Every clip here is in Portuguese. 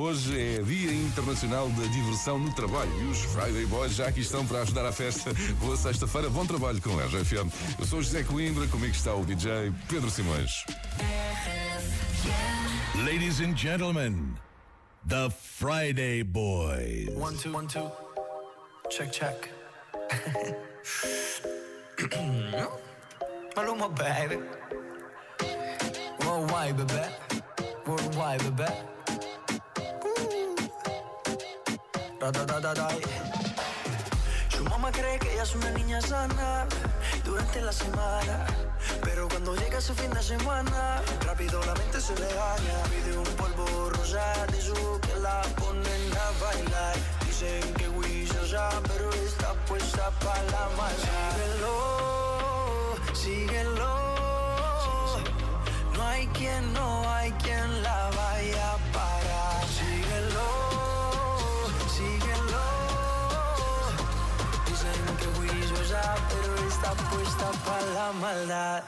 Hoje é Dia Internacional da Diversão no Trabalho e os Friday Boys já aqui estão para ajudar a festa. Boa sexta-feira, bom trabalho com a RFM. Eu sou José Coimbra, comigo está o DJ Pedro Simões. Ladies and gentlemen, the Friday Boys. One, two, one, two. Check, check. Maluma, baby. Worldwide, baby. Worldwide, baby. Da. Su mamá cree que ella es una niña sana durante la semana. Pero cuando llega su fin de semana, rápido la mente se le daña. Pide un polvo rosa de su que la ponen a bailar. Dicen que ya, pero está puesta para la mala. Síguelo, síguelo. No hay quien, no hay quien la vaya a está puesta para la maldad.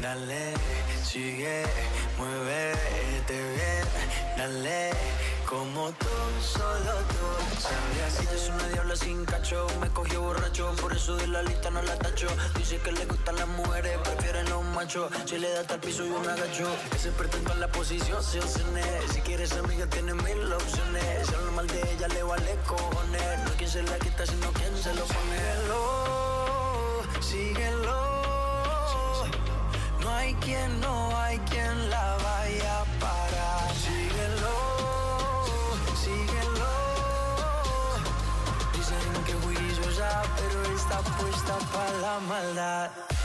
Dale, sigue, muévete bien, dale, como tú, solo tú. Sabías que es una diabla sin cacho, me cogió borracho, por eso de la lista no la tacho. Dice que le gustan las mujeres, prefieren los machos. Si le da el piso y un agacho, que se pretende en la posición, obsene. Si quieres amiga, tiene mil opciones. Si habla mal de ella, le vale cojones. No es quien se la quita, sino quien se lo pone. Síguelo, síguelo no hay quien, no hay quien la vaya està puesta per la maldad.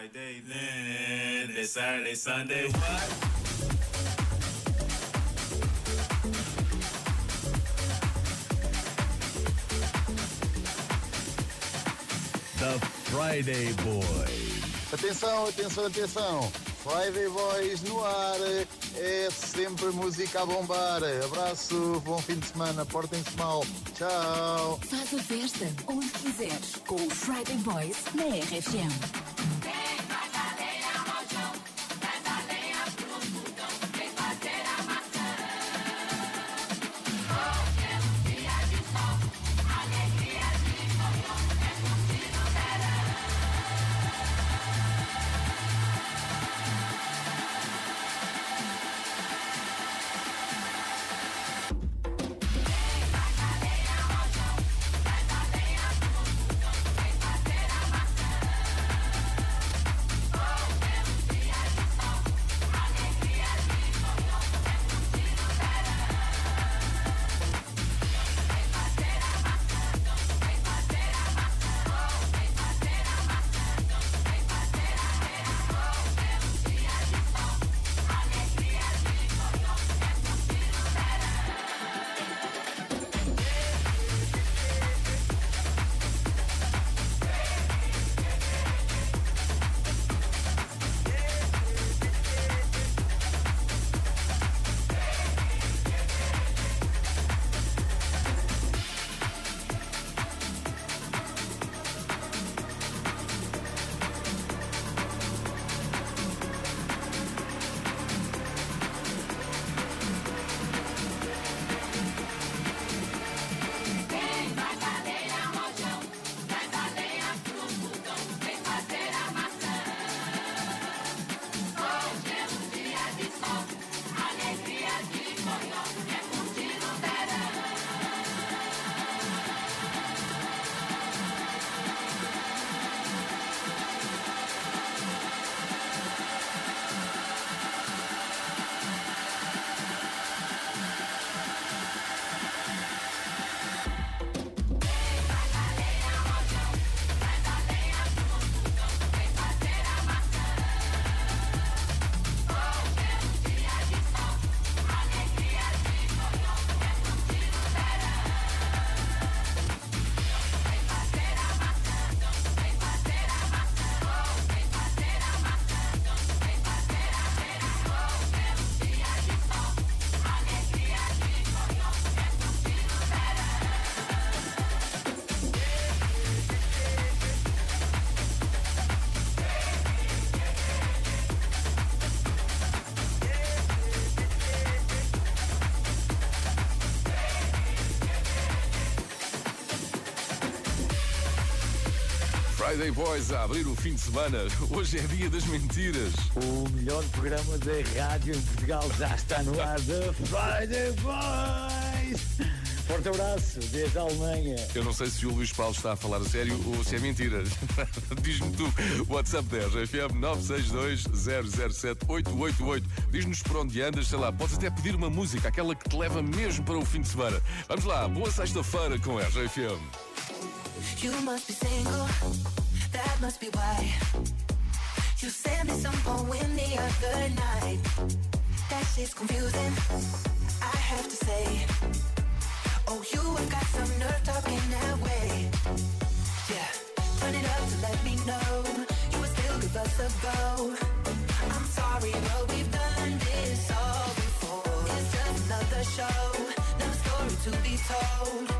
Friday, then it's Saturday, Sunday, what? The Friday Boys. Atenção, atenção, atenção. Friday Boys no ar. É sempre música a bombar. Abraço, bom fim de semana. Portem-se mal. Tchau. Faz a festa onde quiseres com os Friday Boys na RFM. Friday Boys a abrir o fim de semana. Hoje é dia das mentiras. O melhor programa da rádio em Portugal já está no ar de Friday Boys! Forte abraço, desde a Alemanha. Eu não sei se o Luís Paulo está a falar a sério ou se é mentira. Diz-me tu, WhatsApp 10 FM 962-007-888. Diz-nos por onde andas, sei lá, podes até pedir uma música, aquela que te leva mesmo para o fim de semana. Vamos lá, boa sexta-feira com a RFM. You must be single, that must be why. You sent me some poem the other night. That shit's confusing, I have to say. Oh, you have got some nerve talking that way. Yeah, turn it up to let me know you would still give us a go. I'm sorry, but we've done this all before. It's just another show, another story to be told.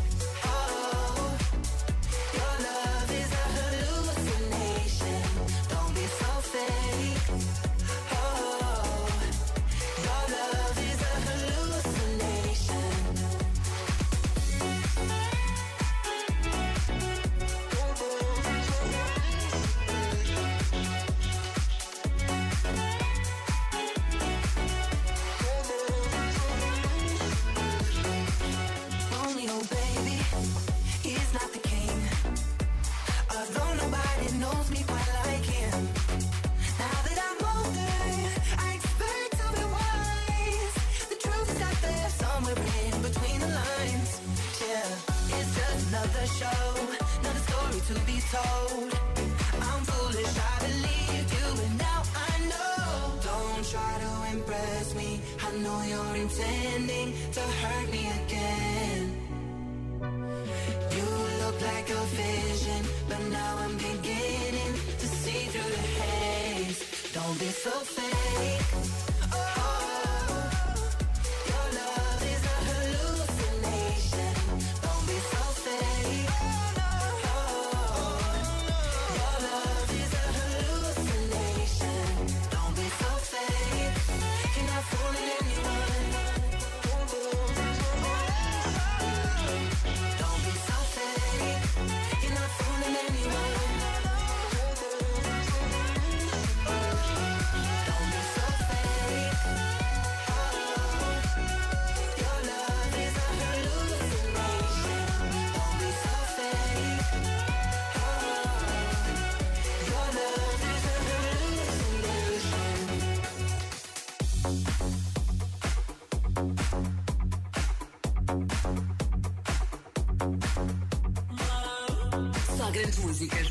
Intending to hurt me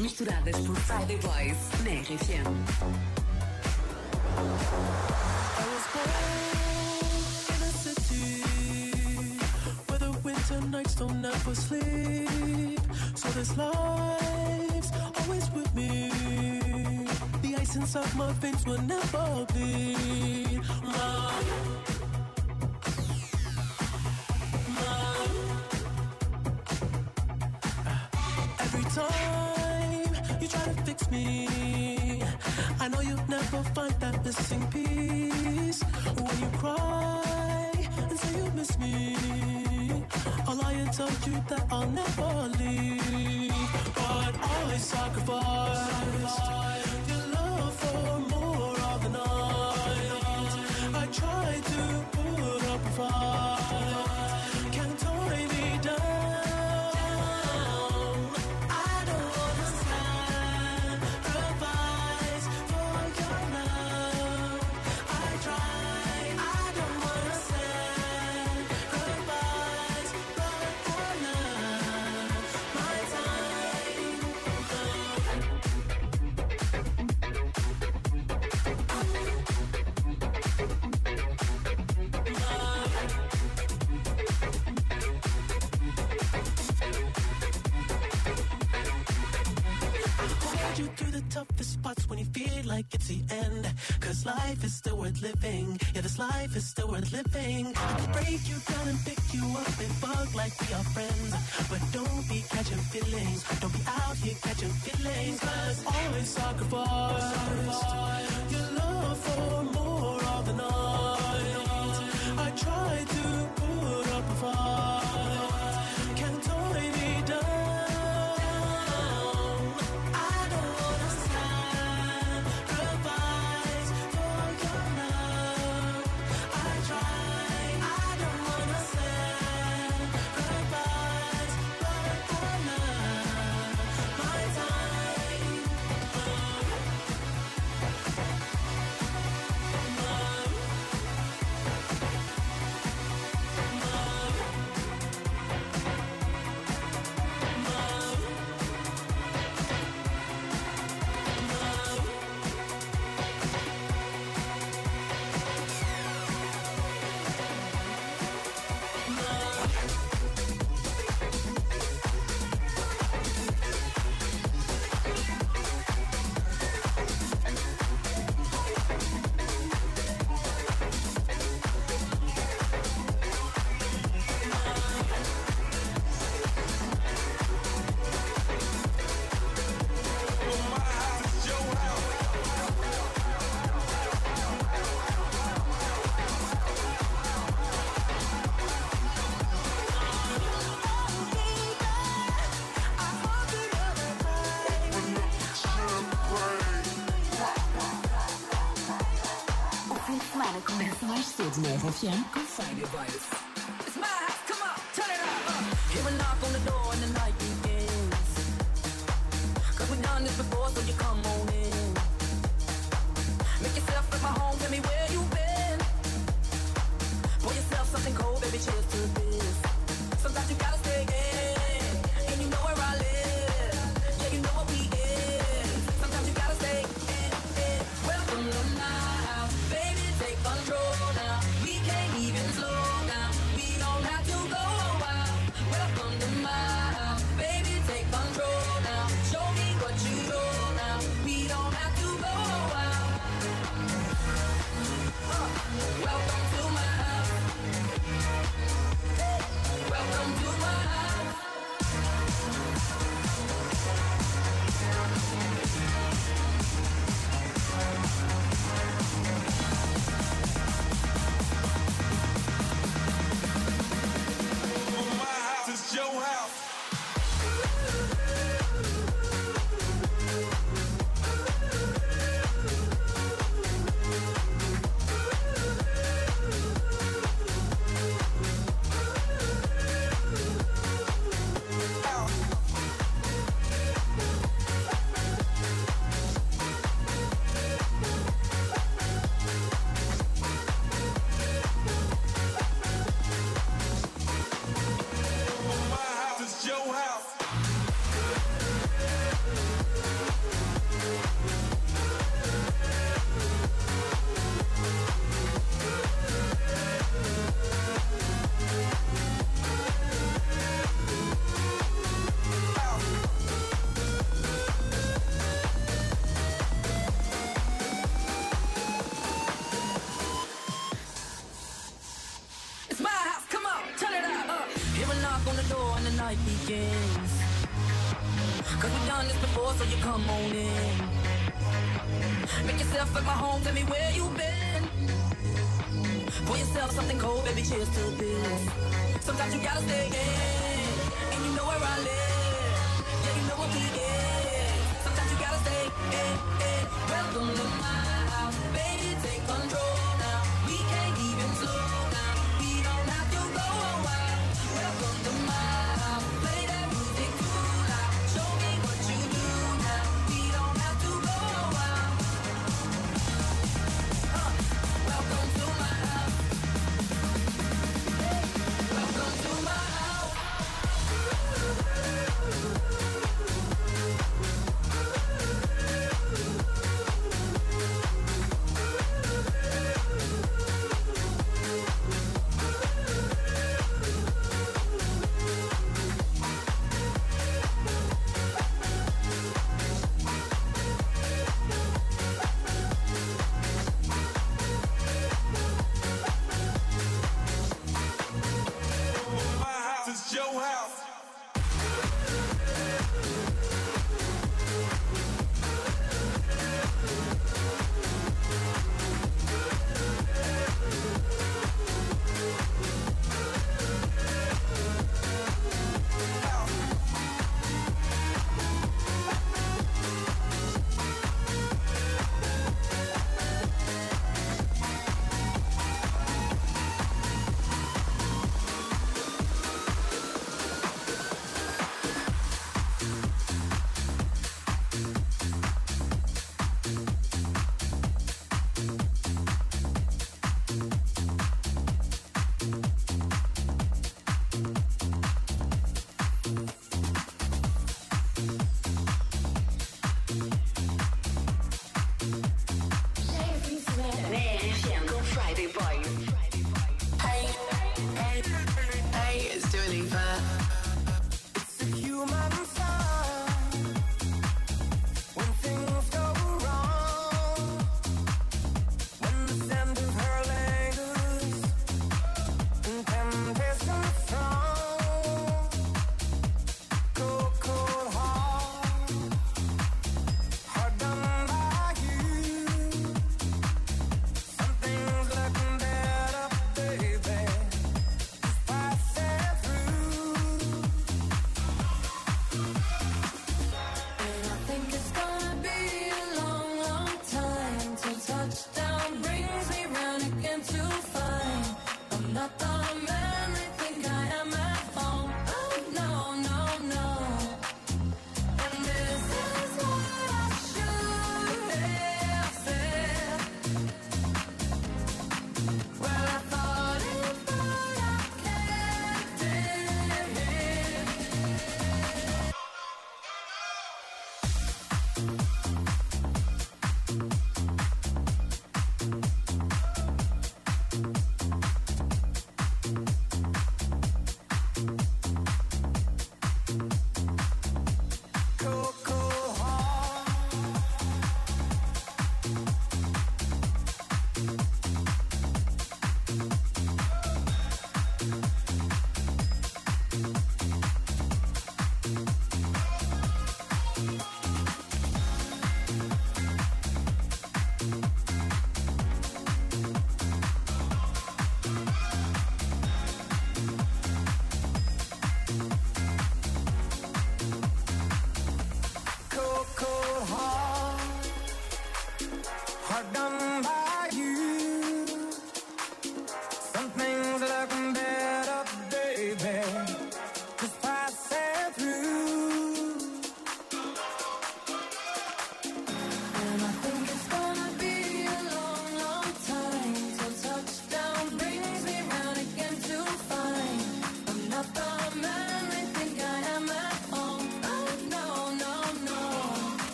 misturadas por Friday Boys na RFM. Nights don't ever sleep. So this life's always with me. The ice inside my veins will never bleed. Mom. i'll never leave, But always sacrifice Your love for me living. Yeah, this life is still worth living. I break you down and pick you up and bug like we are friends. But don't be catching feelings. Don't be out here catching feelings. Cause always sacrifice your com Friday Boys. It's my house, come on, turn it up. Uh. Hear a knock on the door and the night begins. Cause we've done this before, so you come on in. Make yourself at my home, tell me where you've been. Pour yourself something cold, baby, cheers to this. Come on in. Make yourself at my home, tell me where you've been. Pour yourself something cold, baby, cheers to this. Sometimes you gotta stay in, and you know where I live. Yeah, you know what we get. Sometimes you gotta stay in, in. Welcome to my house, baby, take control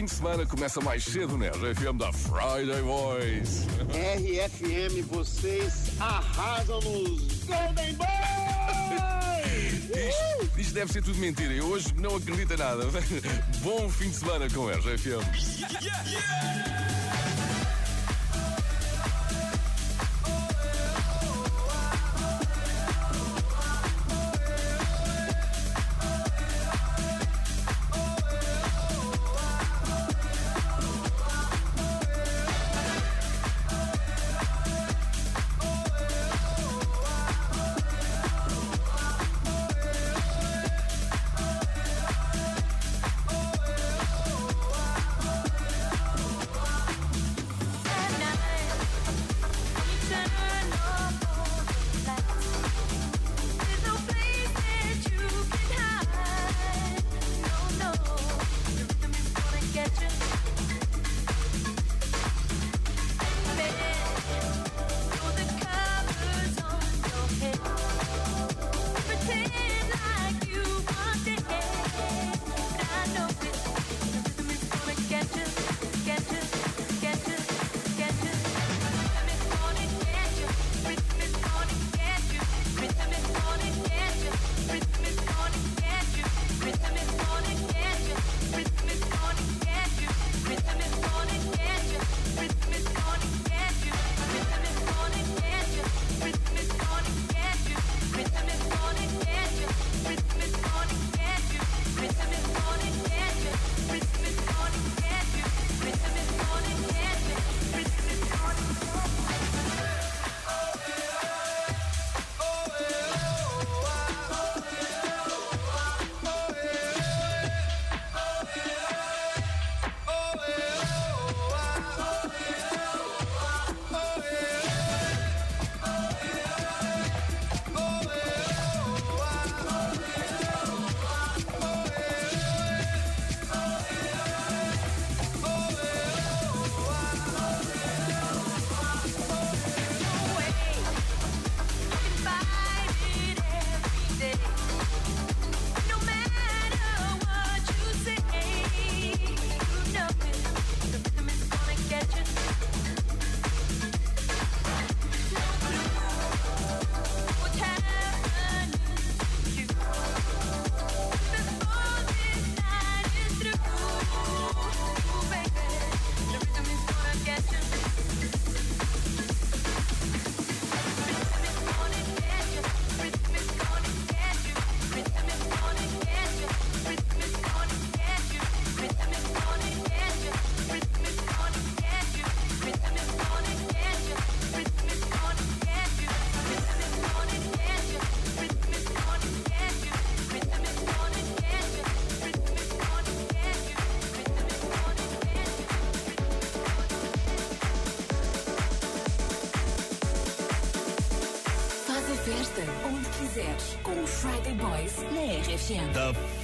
fim de semana começa mais cedo na RFM da Friday Boys. RFM, vocês arrasam nos Golden Boys! Isto, isto deve ser tudo mentira. Eu hoje não acredito em nada. Bom fim de semana com a RFM. Faz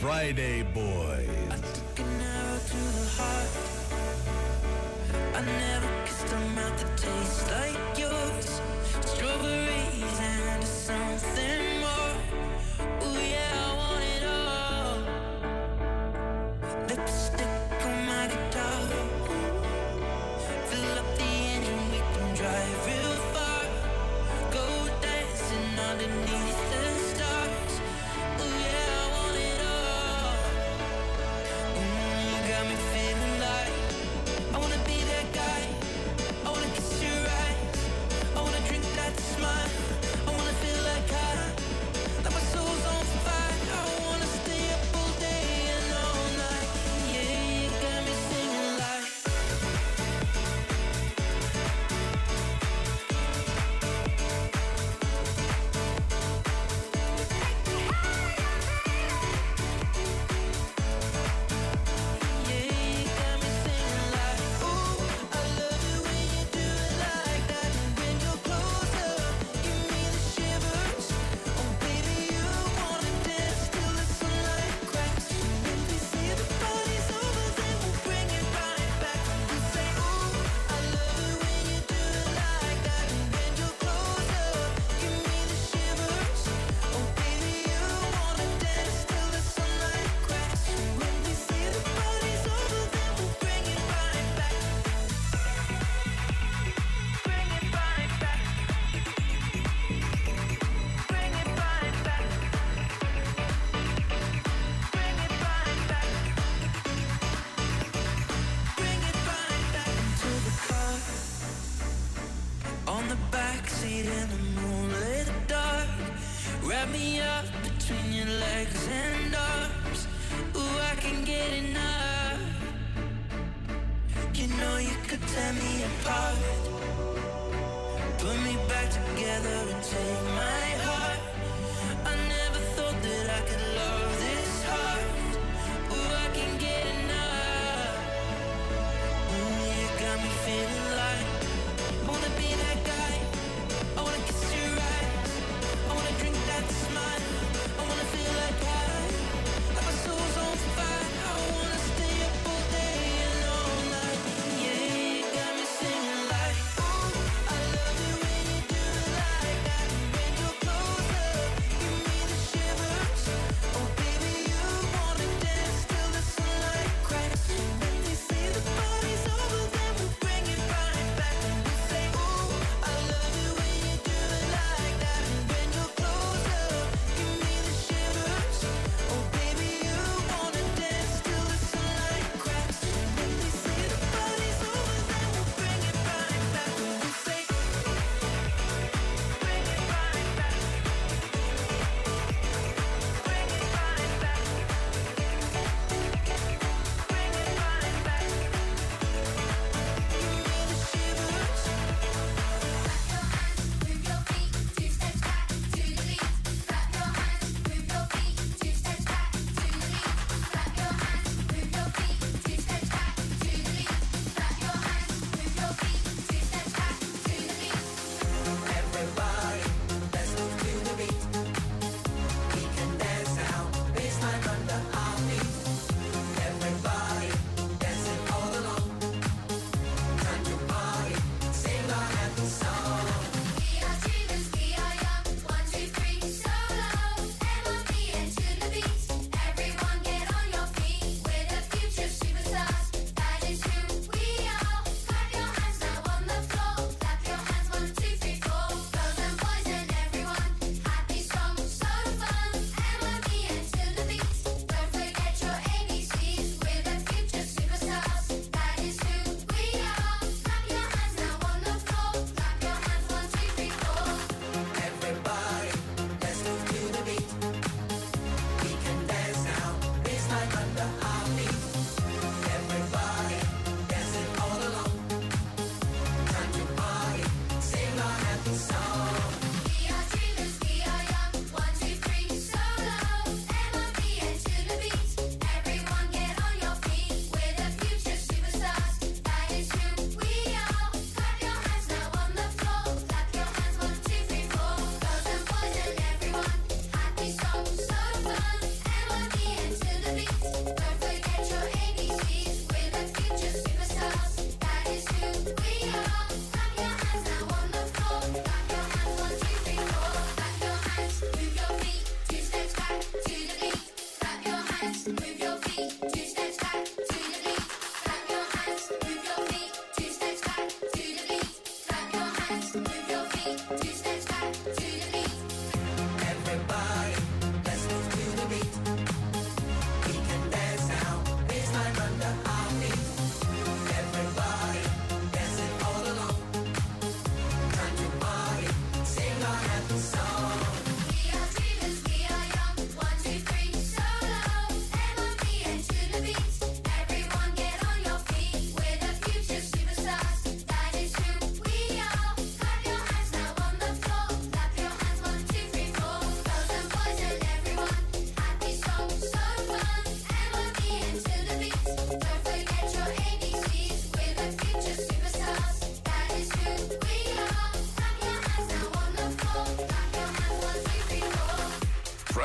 Friday Boy.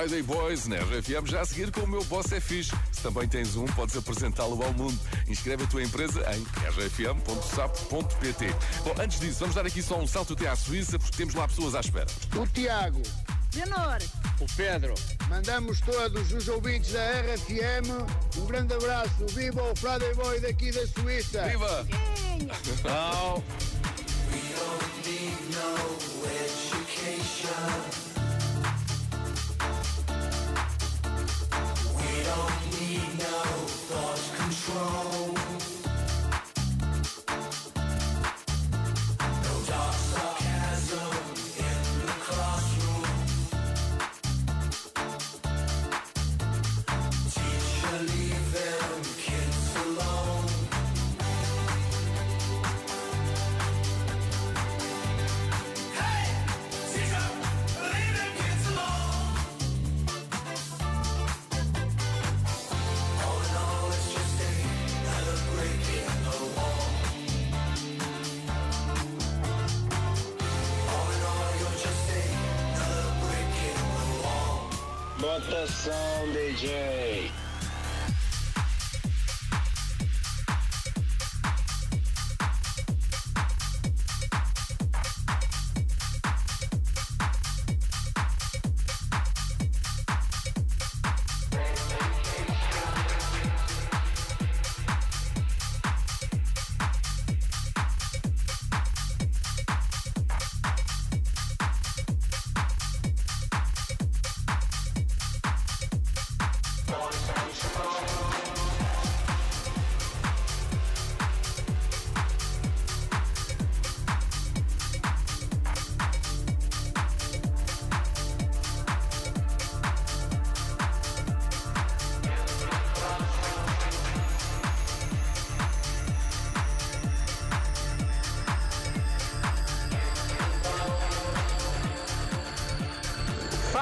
Friday Boys na RFM, já a seguir com o meu Boss é Fixe. Se também tens um, podes apresentá-lo ao mundo. Inscreve a tua empresa em rfm.sapo.pt. Bom, antes disso, vamos dar aqui só um salto até à Suíça, porque temos lá pessoas à espera. O Tiago. Leonor. O Pedro. Mandamos todos os ouvintes da RFM um grande abraço. Viva o Friday Boy daqui da Suíça. Viva! Tchau! We don't need no education. strong.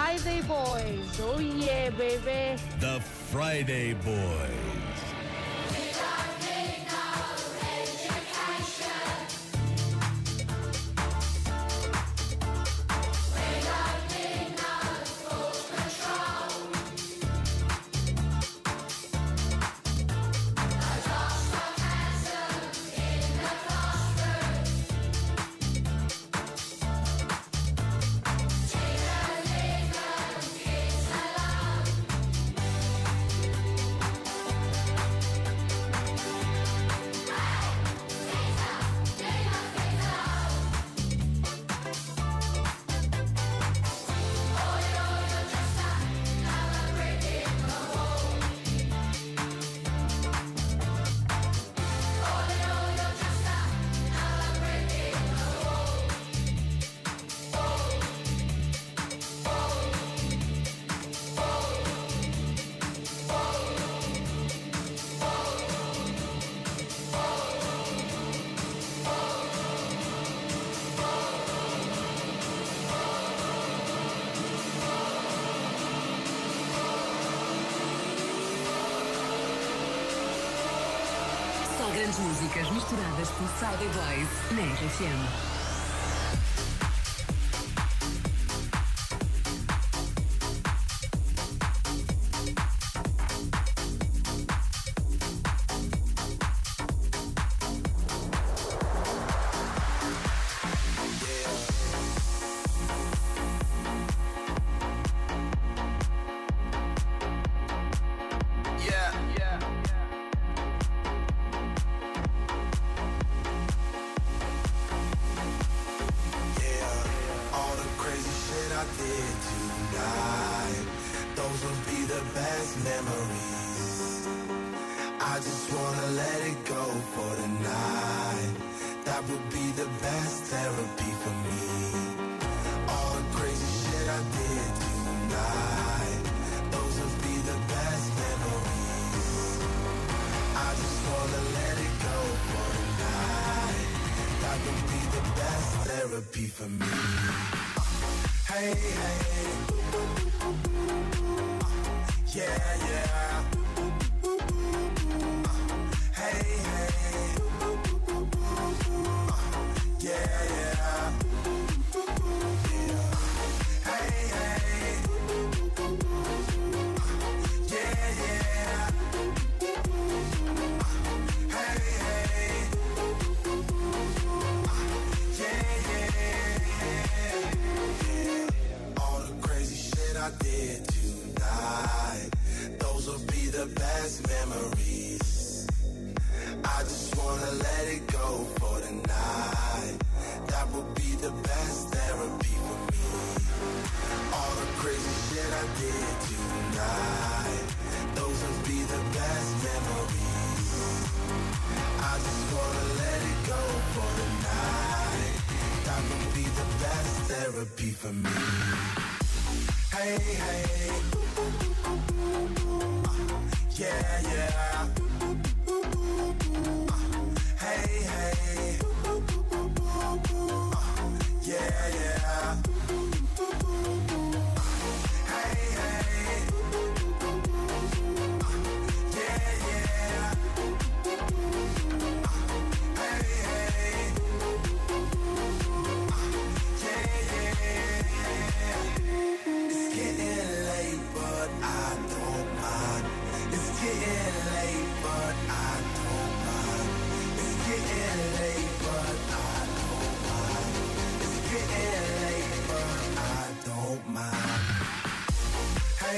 Friday Boys. Oh, yeah, baby. The Friday Boys. músicas misturadas por Saiba Boys na RFM.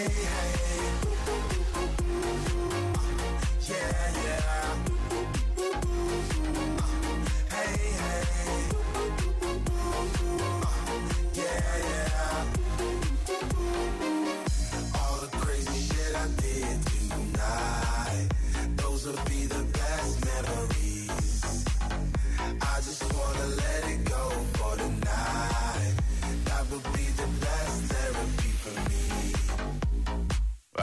hey, hey.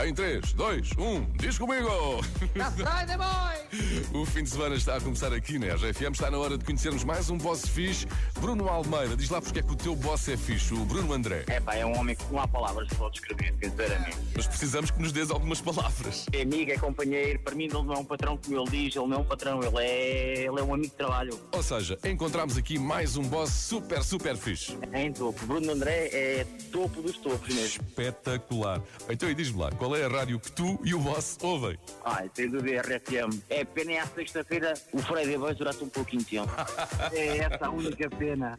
Em 3, 2, 1, diz comigo! Já sai, demônio! O fim de semana está a começar aqui na RFM. Está na hora de conhecermos mais um boss fixe. Bruno Almeida, diz lá porque é que o teu boss é fixe, o Bruno André. É pá, é um homem que não há palavras para o descrever, sinceramente. Mas precisamos que nos dês algumas palavras. É amigo, é companheiro. Para mim, ele não é um patrão como ele diz, ele não é um patrão, ele é, ele é um amigo de trabalho. Ou seja, encontramos aqui mais um boss super, super fixe. É em topo. Bruno André é topo dos topos mesmo. Espetacular. Então, e diz-me lá, qual é a rádio que tu e o boss ouvem? Ai, tens o RFM. É pena é à sexta-feira o freio de voz um pouquinho de tempo. É essa a única pena.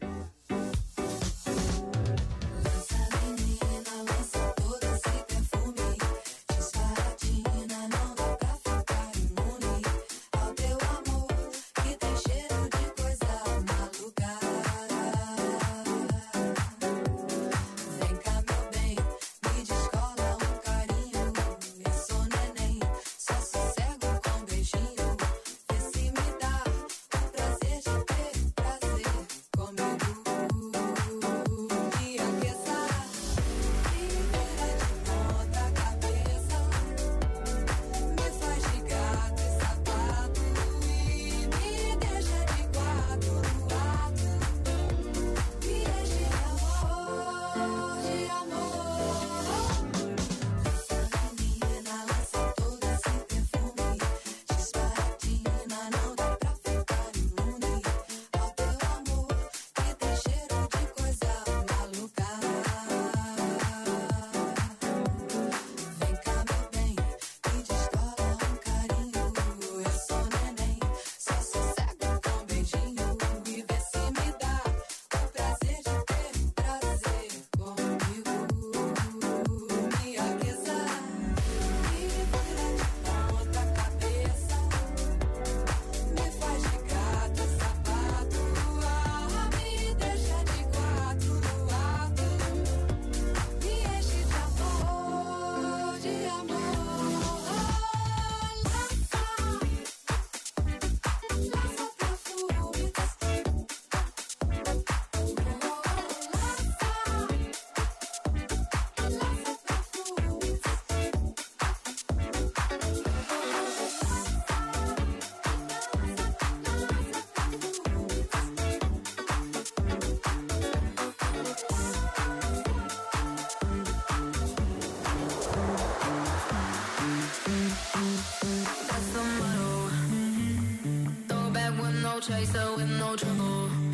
no chaser with no trouble.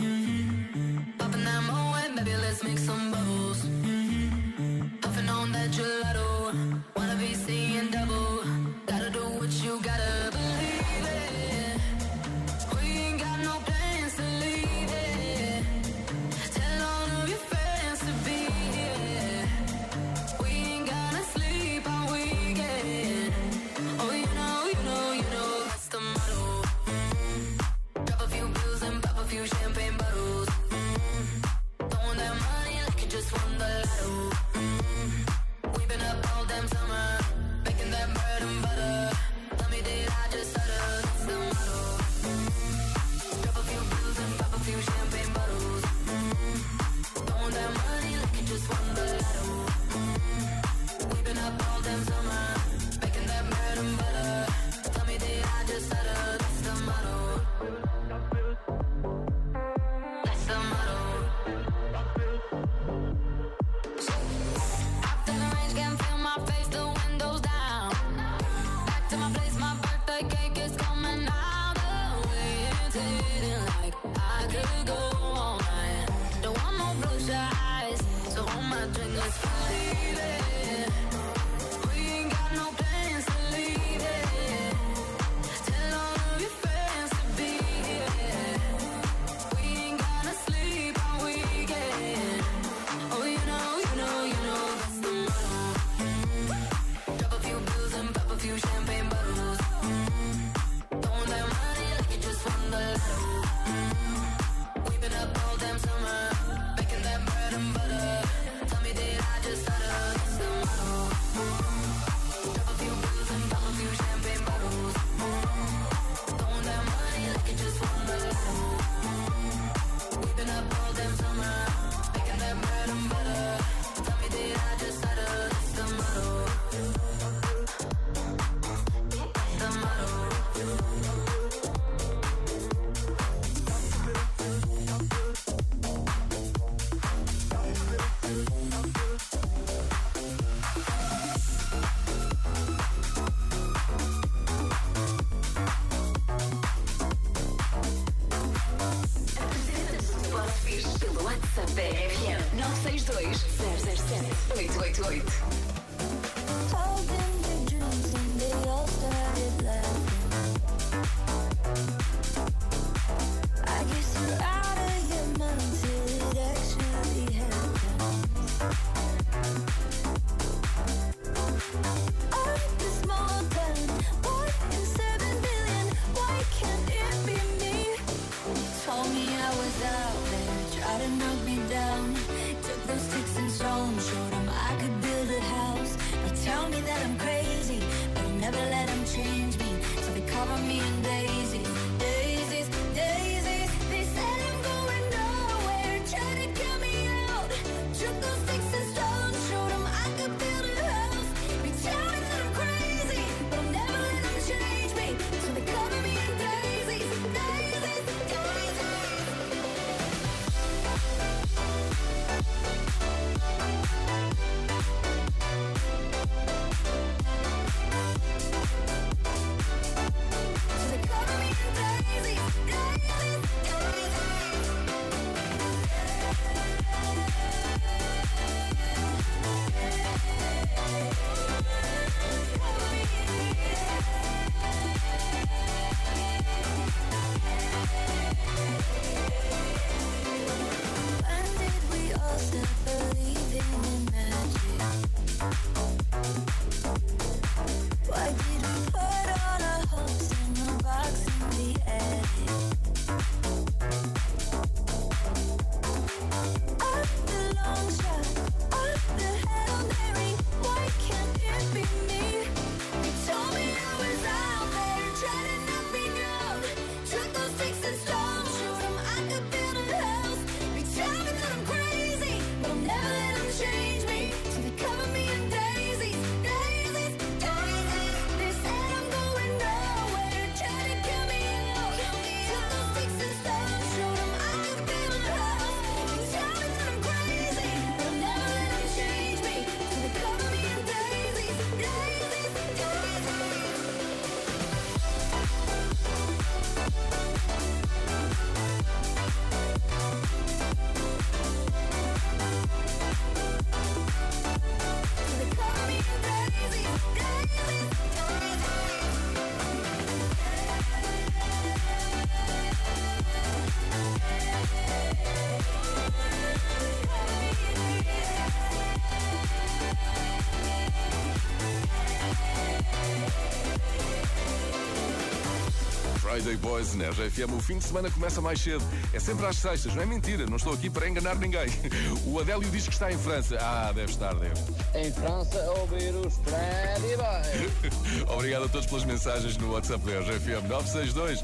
Friday Boys na RFM. O fim de semana começa mais cedo. É sempre às sextas, não é mentira, não estou aqui para enganar ninguém. O Adélio diz que está em França. Ah, deve estar, deve. Em França, ouvir os Friday Boys. Obrigado a todos pelas mensagens no WhatsApp da RFM 962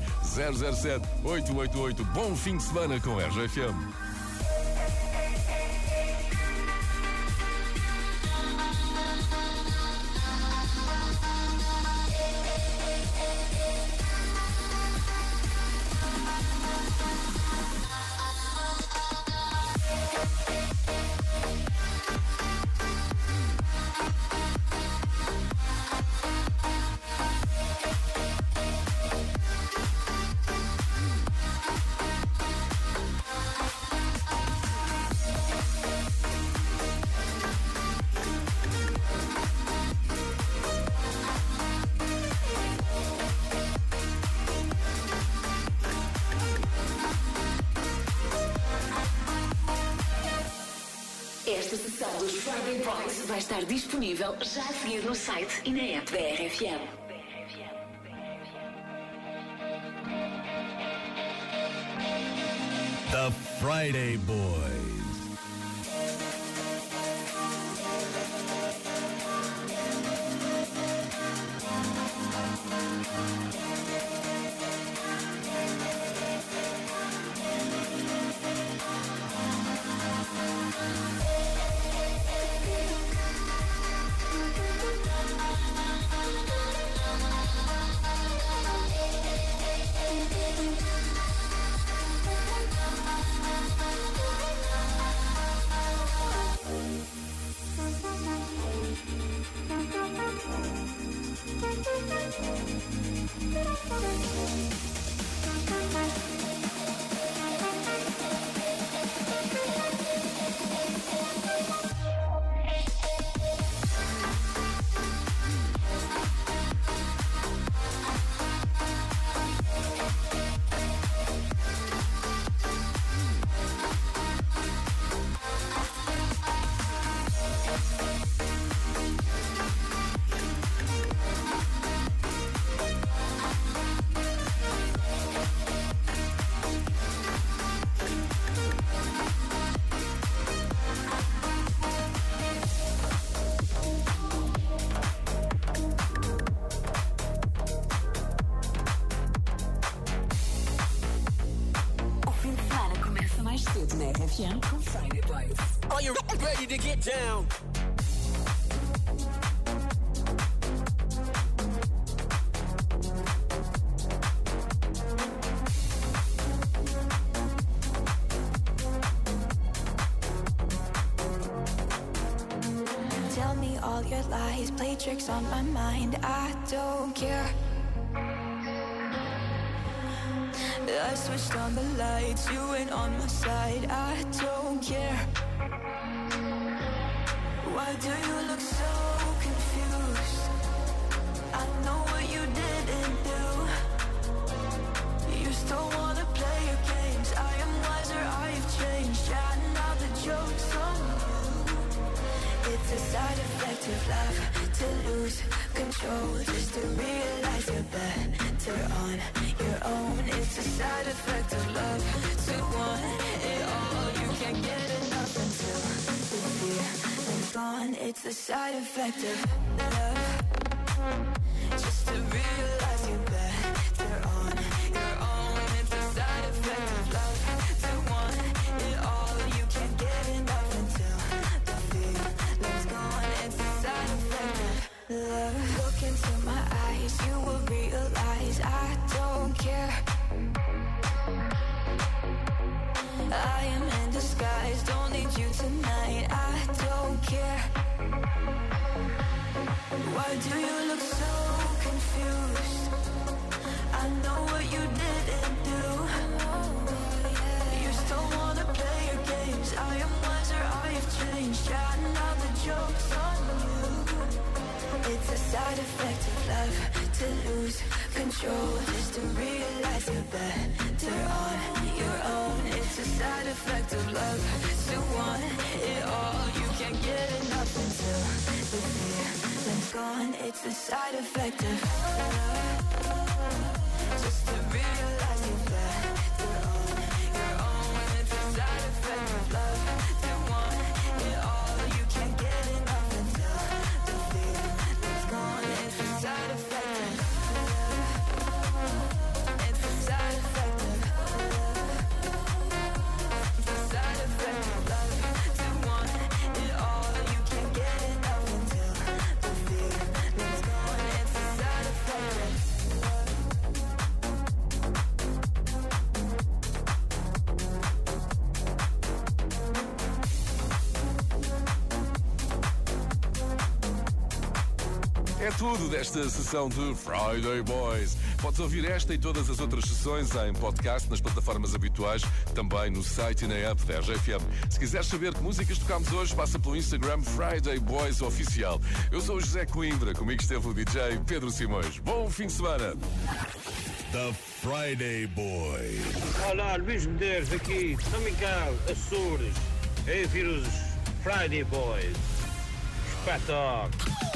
007 888. Bom fim de semana com RFM. The Friday Boys. Your lies, play tricks on my mind. I don't care. I switched on the lights, you ain't on my side. I don't care. The side effect of love, changed. Yeah, now the joke's on you. It's a side effect of love to lose control, just to realize you're better on your own. It's a side effect of love to want it all. You can't get enough until the feeling's gone. It's a side effect of love, tudo desta sessão de Friday Boys. Podes ouvir esta e todas as outras sessões em podcast nas plataformas habituais, também no site e na app da RFM. Se quiseres saber que músicas tocámos hoje, passa pelo Instagram Friday Boys Oficial. Eu sou o José Coimbra, comigo esteve o DJ Pedro Simões. Bom fim de semana! The Friday Boys. Olá, Luís Medeiros aqui, São Miguel, Açores. É ouvir os Friday Boys. Espetáculo.